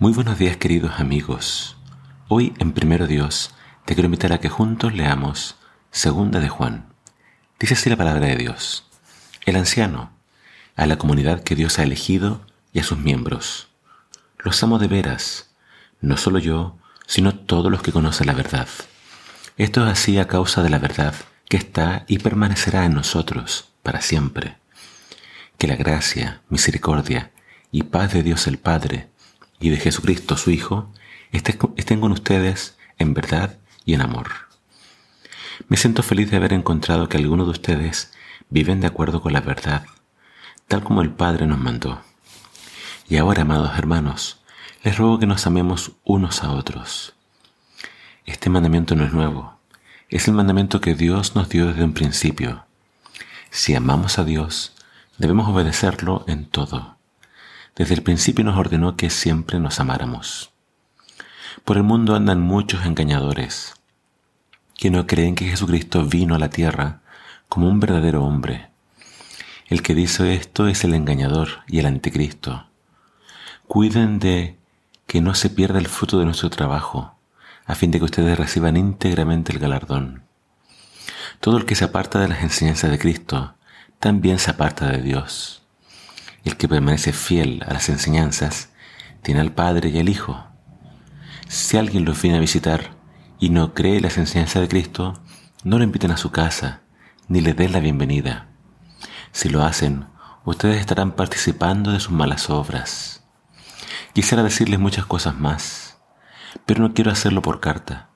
Muy buenos días queridos amigos. Hoy en Primero Dios te quiero invitar a que juntos leamos Segunda de Juan. Dice así la palabra de Dios. El anciano, a la comunidad que Dios ha elegido y a sus miembros. Los amo de veras, no solo yo, sino todos los que conocen la verdad. Esto es así a causa de la verdad que está y permanecerá en nosotros para siempre. Que la gracia, misericordia y paz de Dios el Padre y de Jesucristo su Hijo estén con ustedes en verdad y en amor. Me siento feliz de haber encontrado que algunos de ustedes viven de acuerdo con la verdad, tal como el Padre nos mandó. Y ahora, amados hermanos, les ruego que nos amemos unos a otros. Este mandamiento no es nuevo, es el mandamiento que Dios nos dio desde un principio. Si amamos a Dios, debemos obedecerlo en todo desde el principio nos ordenó que siempre nos amáramos. Por el mundo andan muchos engañadores que no creen que Jesucristo vino a la tierra como un verdadero hombre. El que dice esto es el engañador y el anticristo. Cuiden de que no se pierda el fruto de nuestro trabajo, a fin de que ustedes reciban íntegramente el galardón. Todo el que se aparta de las enseñanzas de Cristo, también se aparta de Dios el que permanece fiel a las enseñanzas tiene al Padre y al Hijo. Si alguien los viene a visitar y no cree las enseñanzas de Cristo, no lo inviten a su casa, ni le den la bienvenida. Si lo hacen, ustedes estarán participando de sus malas obras. Quisiera decirles muchas cosas más, pero no quiero hacerlo por carta.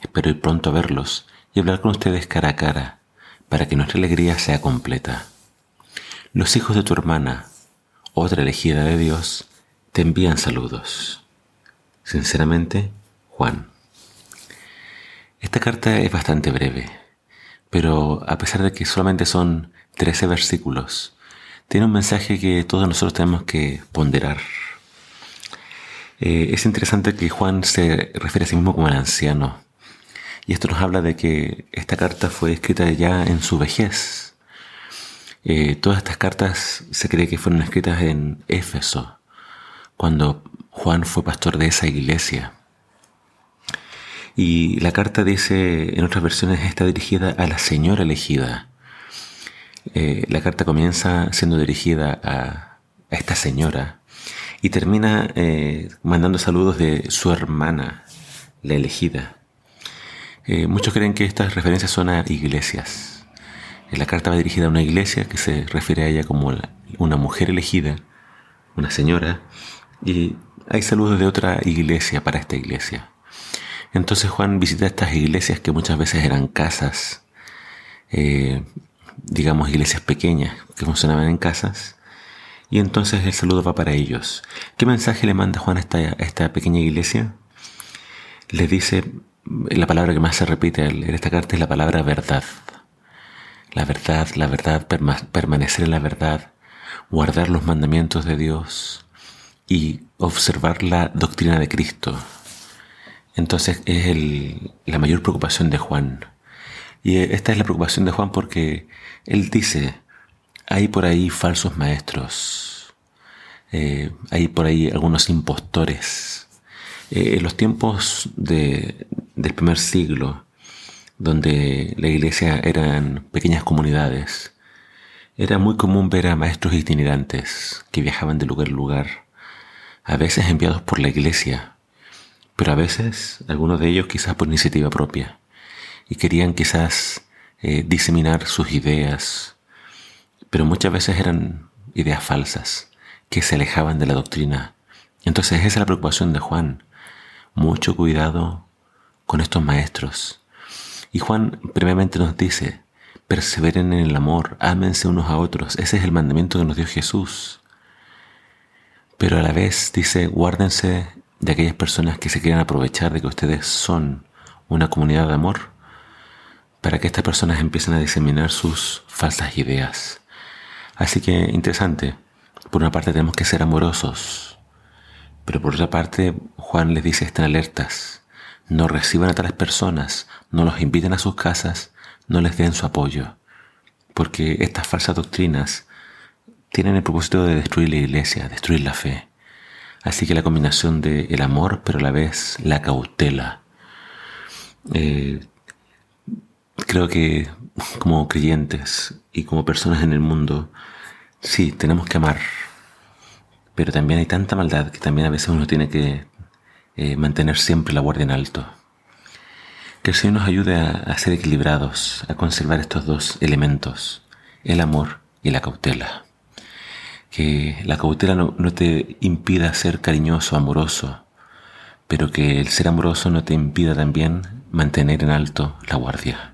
Espero ir pronto a verlos y hablar con ustedes cara a cara, para que nuestra alegría sea completa. Los hijos de tu hermana, otra elegida de Dios, te envían saludos. Sinceramente, Juan. Esta carta es bastante breve, pero a pesar de que solamente son 13 versículos, tiene un mensaje que todos nosotros tenemos que ponderar. Eh, es interesante que Juan se refiere a sí mismo como el anciano, y esto nos habla de que esta carta fue escrita ya en su vejez, eh, todas estas cartas se cree que fueron escritas en Éfeso, cuando Juan fue pastor de esa iglesia. Y la carta dice, en otras versiones, está dirigida a la señora elegida. Eh, la carta comienza siendo dirigida a, esta señora y termina eh, mandando saludos de su hermana, la elegida. muchos creen que estas referencias son a iglesias. La carta va dirigida a una iglesia que se refiere a ella como una mujer elegida, una señora, y hay saludos de otra iglesia para esta iglesia. Entonces Juan visita estas iglesias que muchas veces eran casas, eh, digamos iglesias pequeñas que funcionaban en casas, y entonces el saludo va para ellos. ¿Qué mensaje le manda Juan a esta, a esta pequeña iglesia? Le dice, la palabra que más se repite en esta carta es la palabra verdad la verdad, la verdad, permanecer en la verdad, guardar los mandamientos de Dios y observar la doctrina de Cristo. Entonces es la mayor preocupación de Juan. Y esta es la preocupación de Juan porque él dice, hay por ahí falsos maestros, eh, hay por ahí algunos impostores. Eh, en los tiempos del primer siglo, donde la iglesia eran pequeñas comunidades, era muy común ver a maestros itinerantes que viajaban de lugar a lugar, a veces enviados por la iglesia, pero a veces algunos de ellos quizás por iniciativa propia, y querían quizás eh, diseminar sus ideas, pero muchas veces eran ideas falsas, que se alejaban de la doctrina. Entonces esa es la preocupación de Juan. Mucho cuidado con estos maestros y Juan brevemente nos dice, perseveren en el amor, ámense unos a otros. Ese es el mandamiento que nos dio Jesús. Pero a la vez dice, guárdense de aquellas personas que se quieran aprovechar de que ustedes son una comunidad de amor para que estas personas empiecen a diseminar sus falsas ideas. Así que interesante, por una parte tenemos que ser amorosos, pero por otra parte Juan les dice estén alertas, no reciban a tales personas, no los inviten a sus casas, no les den su apoyo, porque estas falsas doctrinas tienen el propósito de destruir la iglesia, destruir la fe. Así que la combinación de el amor, pero a la vez la cautela. Eh, creo que como creyentes y como personas en el mundo, sí, tenemos que amar, pero también hay tanta maldad que también a veces uno tiene que eh, mantener siempre la guardia en alto. Que el Señor nos ayude a, ser equilibrados, a conservar estos dos elementos, el amor y la cautela. Que la cautela no, no te impida ser cariñoso, amoroso, pero que el ser amoroso no te impida también mantener en alto la guardia.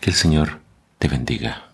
Que el Señor te bendiga.